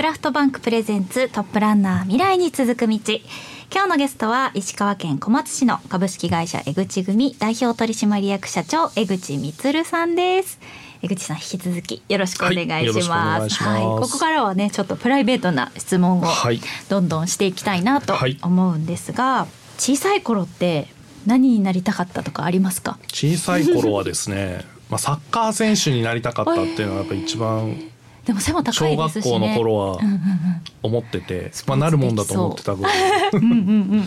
クラフトバンクプレゼンツトップランナー未来に続く道今日のゲストは石川県小松市の株式会社江口組代表取締役社長江口充さんです江口さん引き続きよろしくお願いします。はい、ここからはねちょっとプライベートな質問をどんどんしていきたいなと思うんですが、はい、小さい頃って何になりたかったとかありますか？小さい頃はですね、まあサッカー選手になりたかったっていうのはやっぱ一番。でも背も高いですし、ね、小学校の頃は思ってて、まあなるもんだと思ってたぐらい。う。んうんうん、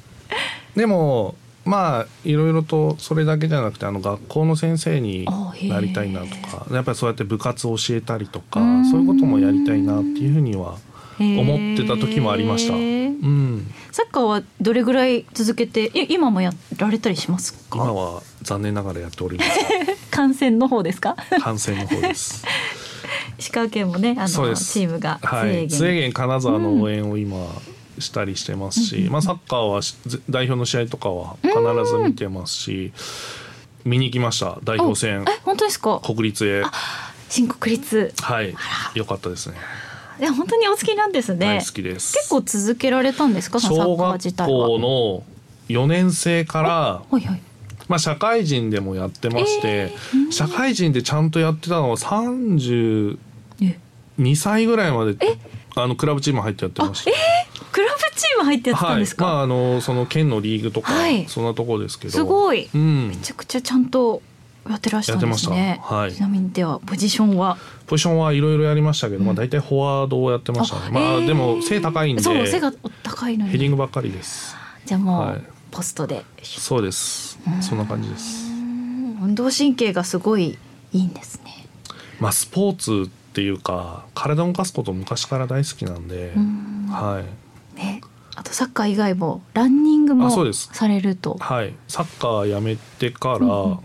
でもまあいろいろとそれだけじゃなくてあの学校の先生になりたいなとかやっぱりそうやって部活を教えたりとかそういうこともやりたいなっていうふうには思ってた時もありました。うん、サッカーはどれぐらい続けて今もやられたりしますか？今は残念ながらやっております 観戦の方ですか？観戦の方です石川県もねあのチームがはい、津金沢の応援を今、うんしたりしてますし、まあ、サッカーは代表の試合とかは必ず見てますし、見に行きました代表戦。え本当ですか？国立へ。新国立。はい。よかったですね。いや本当にお好きなんですね。好きです。結構続けられたんですか？小学校の4年生からはいはい。まあ、社会人でもやってまして、えー、社会人でちゃんとやってたのは32歳ぐらいまであのクラブチーム入ってやってました。えー、クラブチーム入ってやってたんですか？はい、まああのその県のリーグとか、はい、そんなところですけど。すごい、うん、めちゃくちゃちゃんとやってらっしゃるんですね。はい。ちなみにではポジションは？ポジションはいろいろやりましたけど、うん、まあ大体フォワードをやってましたね。あまあでも背高いんで、そう背が高いのにヘディングばっかりです。じゃあもう、はい、ポストで。そうです。そんな感じです。運動神経がすごいいいんですね。まあスポーツっていうか体を動かすこと昔から大好きなんで、んはい。ね、あとサッカー以外もランニングもされると。はい、サッカーやめてから、うんうんうん、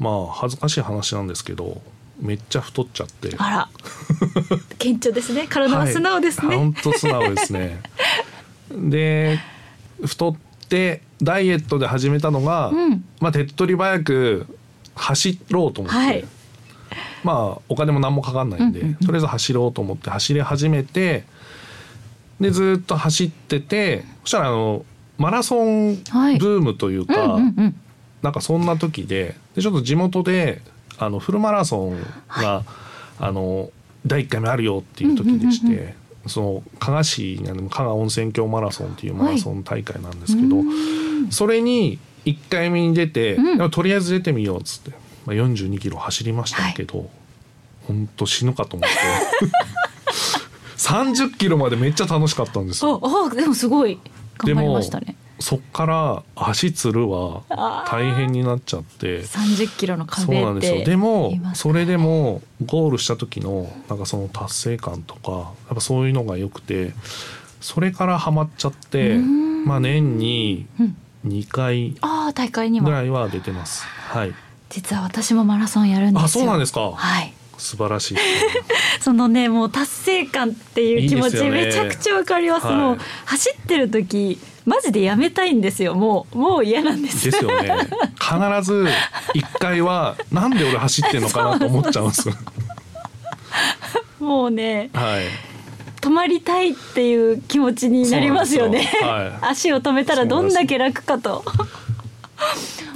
まあ恥ずかしい話なんですけど、めっちゃ太っちゃって。あら、顕著ですね。体は素直ですね。本、当、素直ですね。で、太ってダイエットで始めたのが、うん、まあ手っ取り早く走ろうと思って。はい まあお金も何もかかんないんで、とりあえず走ろうと思って走り始めてでずっと走っててそしたらあのマラソンブームというか、はいうんうん、なんかそんな時ででちょっと地元であのフルマラソンが、はい、あの第1回目あるよっていう時でして。その加賀市にある加賀温泉郷マラソンっていうマラソン大会なんですけど、はい、それに1回目に出て、うん、とりあえず出てみようっつってまあ、42キロ走りましたけど、はい、本当死ぬかと思って。30キロまでめっちゃ楽しかったんですよ。ああでもすごい。頑張りましたね。そっから足つるは大変になっちゃって。30キロの壁そうなんですよ。でもそれでもゴールした時のなんかその達成感とかやっぱそういうのが良くてそれからハマっちゃってまあ年に2回ぐらいは出てます。はい実は私もマラソンやるんですよ。あ、そうなんですか。はい。素晴らしい、そのねもう達成感っていう気持ちめちゃくちゃわかります。いいもう走ってる時マジでやめたいんですよ。もうもう嫌なんです。ですよね。必ず一回は なんで俺走ってんのかなと思っちゃうんです。もうね。はい。止まりたいっていう気持ちになりますよね。はい、足を止めたらどんだけ楽かと。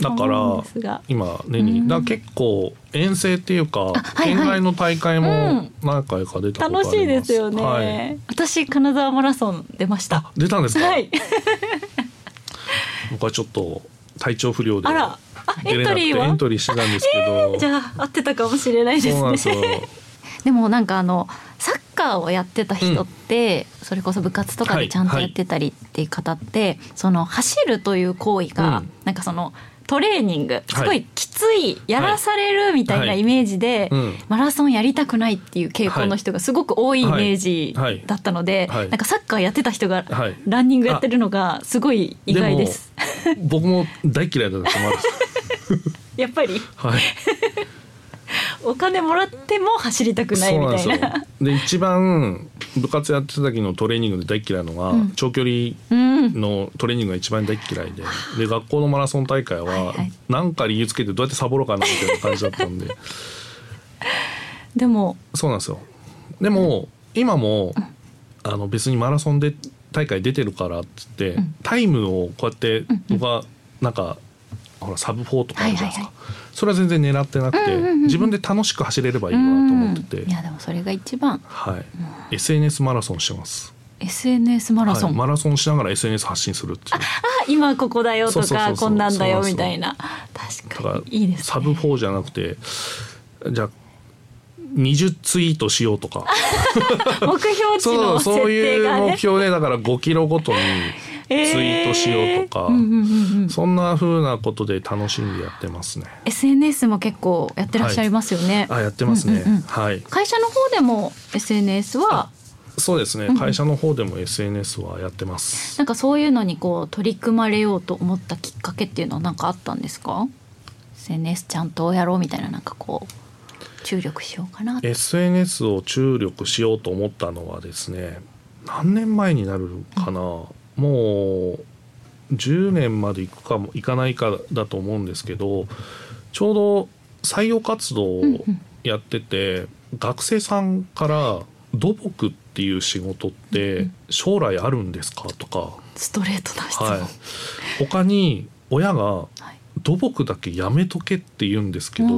だから今年にだ結構遠征っていうか、県外の大会も何回か出た楽しいですよね、はい、私金沢マラソン出ました。出たんですか？はい。僕はちょっと体調不良であら。エントリーは？エントリーしてたんですけど、えー、じゃあ合ってたかもしれないですね。でもなんかあのサッカーをやってた人って、うん、それこそ部活とかでちゃんとやってたりっていう方って、はいはい、その走るという行為が、うん、なんかそのトレーニング。すごいきつい、やらされるみたいなイメージで、マラソンやりたくないっていう傾向の人がすごく多いイメージだったので、なんかサッカーやってた人がランニングやってるのがすごい意外です。僕も大嫌いだった やっぱり、はい、お金もらっても走りたくないみたいな。で一番部活やってた時のトレーニングで大嫌いのが、うん、長距離のトレーニングが一番大嫌いで。うん、で学校のマラソン大会は何か理由つけてどうやってサボろうかなみたいな感じだったんで。でも。そうなんですよ。でも今も、あの別にマラソンで大会出てるからっつって、タイムをこうやって僕はなんかほらサブ4とかあるじゃないですか、それは全然狙ってなくて、自分で楽しく走れればいいわと思ってて、いやでもそれが一番。はい、SNS マラソンしてます SNS マラソン、はい、マラソンしながら SNS 発信するっていう。あ今ここだよとかこんなんだよみたいな。確かに。いいです、ね、サブ4じゃなくてじゃあ20ツイートしようとか。目標値の設定が、ね、そういう目標でだから5キロごとにツイートしようとか、そんなふうなことで楽しんでやってますね。SNS も結構やってらっしゃいますよね、はい、あやってますね、うんうんうん、はい。会社の方でも SNS はそうですね、会社の方でも SNS はやってます。なんかそういうのにこう取り組まれようと思ったきっかけっていうのは何かあったんですか？SNS ちゃんとやろうみたいななんかこう注力しようかな SNS を注力しようと思ったのはですね何年前になるかな、うん、もう10年までいくかもいかないかだと思うんですけどちょうど採用活動をやってて、うんうん、学生さんから土木っていう仕事って将来あるんですか？とか。ストレートな質問、はい、他に親が土木だけやめとけって言うんですけど、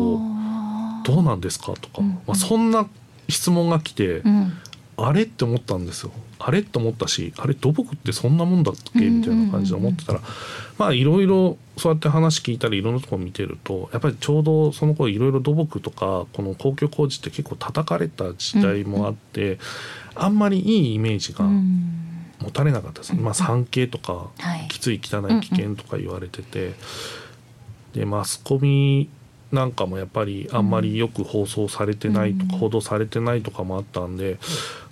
どうなんですか？とか、まあ、そんな質問が来て、あれって思ったんですよ。あれって思ったしあれ土木ってそんなもんだっけ？みたいな感じで思ってたら、まあいろいろそうやって話聞いたりいろんなところ見てるとやっぱりちょうどその頃いろいろ土木とかこの公共工事って結構叩かれた時代もあって、あんまりいいイメージが持たれなかったです、まあ、産経とか、きつい汚い危険とか言われてて、でマスコミなんかもやっぱりあんまりよく放送されてないとか、報道されてないとかもあったんで。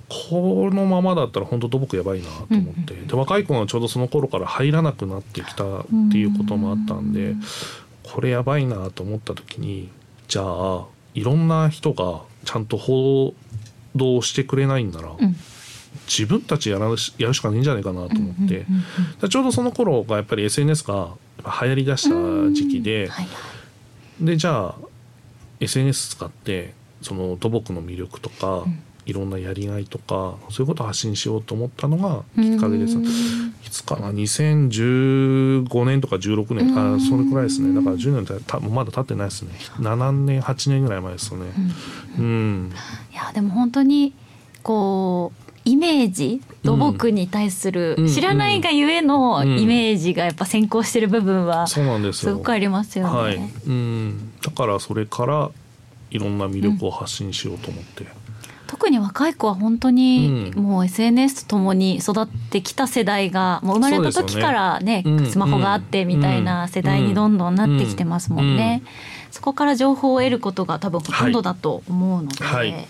このままだったら本当土木やばいなと思って、で若い子がちょうどその頃から入らなくなってきたっていうこともあったんで、これやばいなと思った時にじゃあいろんな人がちゃんと報道してくれないんなら、自分たちやらやるしかないんじゃないかなと思って、ちょうどその頃がやっぱり SNS が流行りだした時期で、でじゃあ SNS 使ってその土木の魅力とか、いろんなやりがいとかそういうことを発信しようと思ったのがきっかけです。いつかな？2015年とか16年あそれくらいですね。だから10年たまだ経ってないですね。7年8年ぐらい前ですよね。うん、うん、いやでも本当にこうイメージ土木に対する、知らないがゆえのイメージがやっぱ先行してる部分はすごくありますよね。はい、うん、だからそれからいろんな魅力を発信しようと思って。特に若い子は本当にもう SNS とともに育ってきた世代がもう生まれた時からね、ね、スマホがあってみたいな世代にどんどんなってきてますもんね。そこから情報を得ることが多分ほとんどだと思うので、はいはい、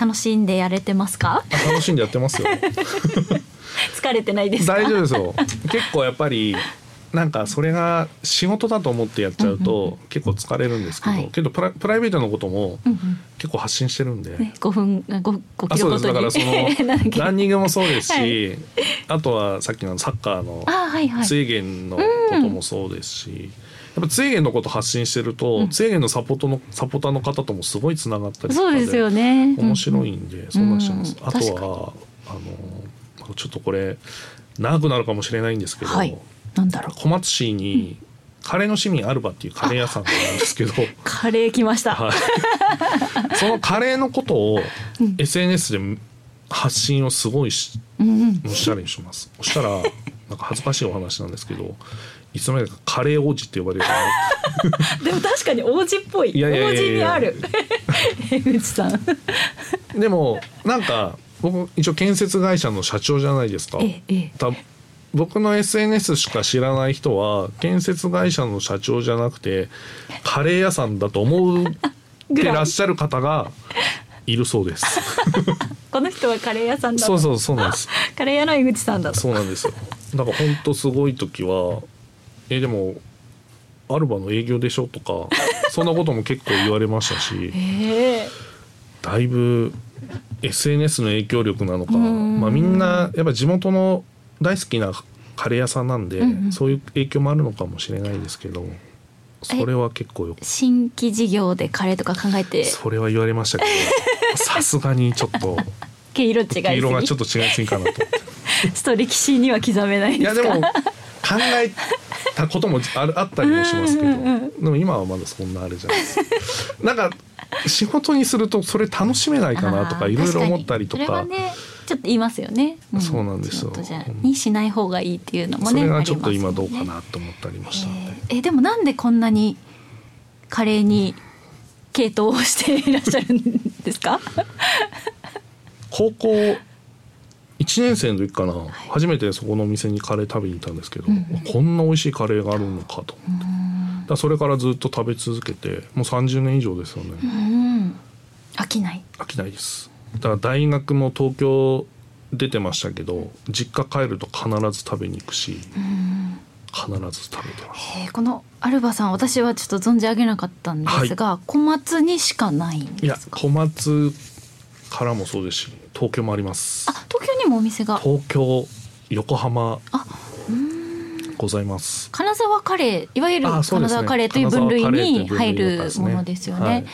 楽しんでやれてますか？楽しんでやってますよ。疲れてないです大丈夫ですよ。結構やっぱりなんかそれが仕事だと思ってやっちゃうと結構疲れるんですけど、けどプラプライベートのことも結構発信してるんで、5分 5, 5キロごとにだからその ランニングもそうですし、あとはさっきのサッカーの追減のこともそうですし。やっぱツイゲンのこと発信してると、うん、ツイゲンのサポートのサポーターの方ともすごいつながったりとかそうですよね。面白いんで、そんなしてます、あとはあのちょっとこれ長くなるかもしれないんですけど、はい、なんだろう。小松市に、カレーの市民アルバっていうカレー屋さんがあるんですけど。カレー来ました、はい、そのカレーのことを SNS で発信をすごいし、うん、おしゃれにします。そしたらなんか恥ずかしいお話なんですけどいつの間にかカレー王子って呼ばれる でも確かに王子っぽい。王子にある。江口さん。でもなんか僕一応建設会社の社長じゃないですか、ええ、僕の SNS しか知らない人は建設会社の社長じゃなくてカレー屋さんだと思ってらっしゃる方がいるそうです。この人はカレー屋さんだそうそうそうなんです。カレー屋の井口さんだそうなんですよ。だから本当すごい時はえでもアルバの営業でしょとかそんなことも結構言われましたし、えー、だいぶ SNS の影響力なのか、まあ、みんなやっぱ地元の大好きなカレー屋さんなんで、うんうん、そういう影響もあるのかもしれないですけどそれは結構よ新規事業でカレーとか考えて？それは言われましたけど さすがにちょっと毛色違いすぎ。色がちょっと違いすぎかなと思って。ちょっと歴史には刻めないいですか？やでも考えたこともあるあったりもしますけど、うんうんうんでも今はまだそんなあれじゃないです。なんか仕事にするとそれ楽しめないかなとかいろいろ思ったりとかちょっと言いますよね、そうなんですよ。にしない方がいいっていうのもそねれがちょっと今どうかなと思ったりもしたので、えー。えでもなんでこんなにカレーに系統をしていらっしゃるんですか？高校1年生の時かな、初めてそこのお店にカレー食べに行ったんですけど、こんな美味しいカレーがあるのかと思って、だそれからずっと食べ続けてもう30年以上ですよね、うん。飽きない。飽きないですだから大学も東京出てましたけど実家帰ると必ず食べに行くし、必ず食べてます。えーこのアルバさん私はちょっと存じ上げなかったんですが、小松にしかないんいやですか？小松からもそうですし東京もあります。あ東京にもお店が？東京横浜。あございます。金沢カレーいわゆる金沢カレーという分類に入るものですよね。はい。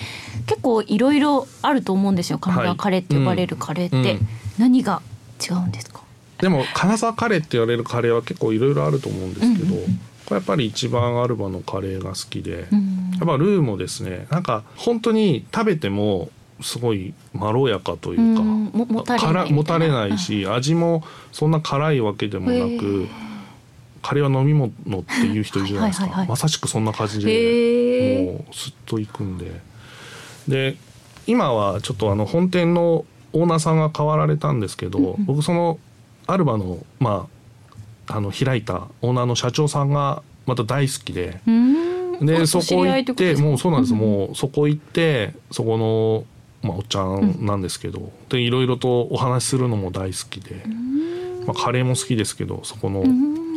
結構いろいろあると思うんですよ。金沢カレーって呼ばれるカレーって、うん。うん何が違うんですか？でも金沢カレーって言われるカレーは結構いろいろあると思うんですけど、うん。うんうんこれやっぱり一番アルバのカレーが好きで、うん。やっぱルーもですねなんか本当に食べてもすごいまろやかというか、うん。ももたれないみたいな。辛もたれないし、味もそんな辛いわけでもなへくカレーは飲み物っていう人いるじゃないですか。はいまさしくそんな感じへでー。もうすっといくんで。で今はちょっとあの本店のオーナーさんが変わられたんですけど、僕そのアルバのまああの開いたオーナーの社長さんがまた大好きで。うん。でそこ行ってもうそうなんです、んもうそこ行ってそこの、まあ、おっちゃんなんですけど、でいろいろとお話しするのも大好きで、まあ、カレーも好きですけどそこの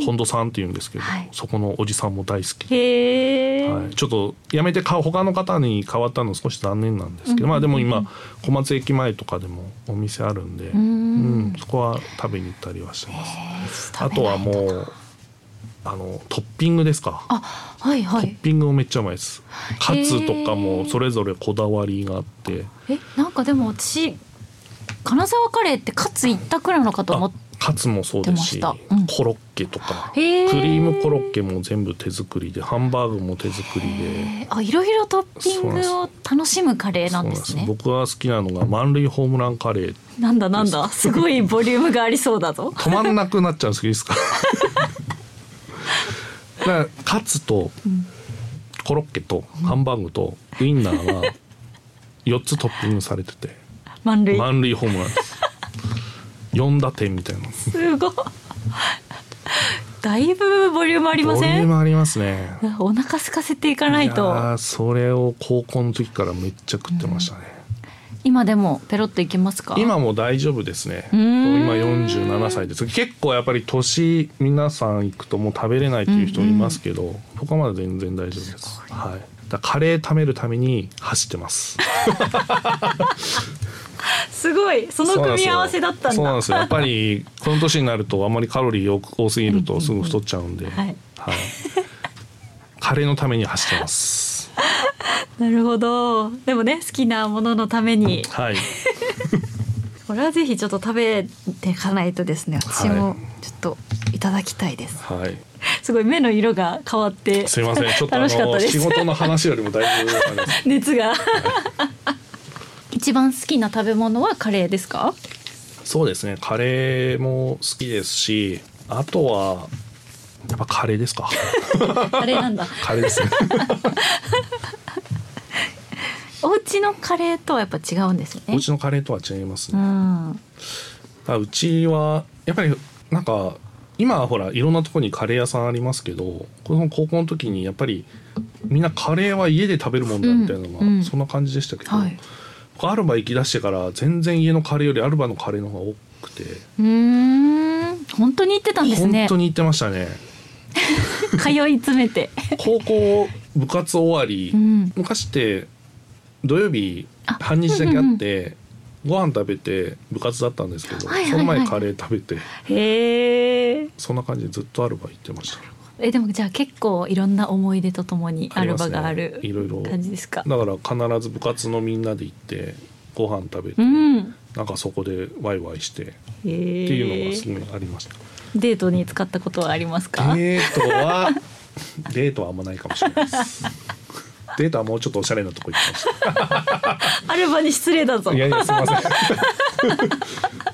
本土さんっていうんですけど、はい。そこのおじさんも大好き。で、へえ、はい、ちょっとやめてか他の方に変わったの少し残念なんですけど、まあでも今小松駅前とかでもお店あるんで、うん。そこは食べに行ったりはしてます。あとはもうあのトッピングですか。あはいはトッいピングもめっちゃうまいです。カツとかもそれぞれこだわりがあって、えなんかでも私金沢カレーってカツ一択なのかと思あっカツもそうですし、うん。コロッケとか。クリームコロッケも全部手作りでハンバーグも手作りで。えー。あいろいろトッピングを楽しむカレーなんですね。僕が好きなのが満塁ホームランカレー。なんだなんだ。す。ごいボリュームがありそうだぞ。止まんなくなっちゃうんですけどいいですか？だカツとコロッケとハンバーグとウインナーが4 つトッピングされてて。満塁。満塁ホームランです4打点みたいな。すごい。だいぶボリュームありまボリせんュームありますね。お腹空かせていかないやとーそれを高校の時からめっちゃ食ってましたね、今でもペロッといけますか？今も大丈夫ですね。今47歳です。結構やっぱり年皆さん行くともう食べれないっていう人いますけど、僕はまだ全然大丈夫です。はい。カレー食べるために走ってます すごい。その組み合わせだったんだ。そうなんですよ。やっぱりこの年になるとあまりカロリー多すぎるとすぐ太っちゃうんで、はい。はい。カレーのために走ってます。なるほど。でもね好きなもののために。はい。これはぜひちょっと食べていかないとですね。私もはい。ちょっといただきたいです、はい。すごい目の色が変わって。すいません。ちょっとあ楽しかったのです。仕事の話よりもだいぶ 熱が一番好きな食べ物はカレーですか？そうですね。カレーも好きですしあとはやっぱカレーですか？カレーなんだ。カレーですね。お家のカレーとはやっぱ違うんですよね。お家のカレーとは違いますうね、んあうちはやっぱりなんか今はほらいろんなところにカレー屋さんありますけどこの高校の時にやっぱりみんなカレーは家で食べるもんだみたいなのが、うんうん。そんな感じでしたけど、はいアルバ行き出してから全然家のカレーよりアルバのカレーの方が多くて、うーん。本当に言ってたんですね。本当に行ってましたね。通い詰めて。高校部活終わり、うん。昔って土曜日あ半日だけあって、ご飯食べて部活だったんですけど、はいはいはいその前カレー食べて。へえそんな感じでずっとアルバ行ってましたえでもじゃあ結構いろんな思い出とともにアルバがあるいろいろ感じですか？だから必ず部活のみんなで行ってご飯食べて、うん、なんかそこでワイワイしてっていうのがすごいありました。デートに使ったことはありますか？デートは？デートはあんまないかもしれないです。データはもうちょっとおしゃれなとこ行ってました。アルバに失礼だぞ。いやいやすみません。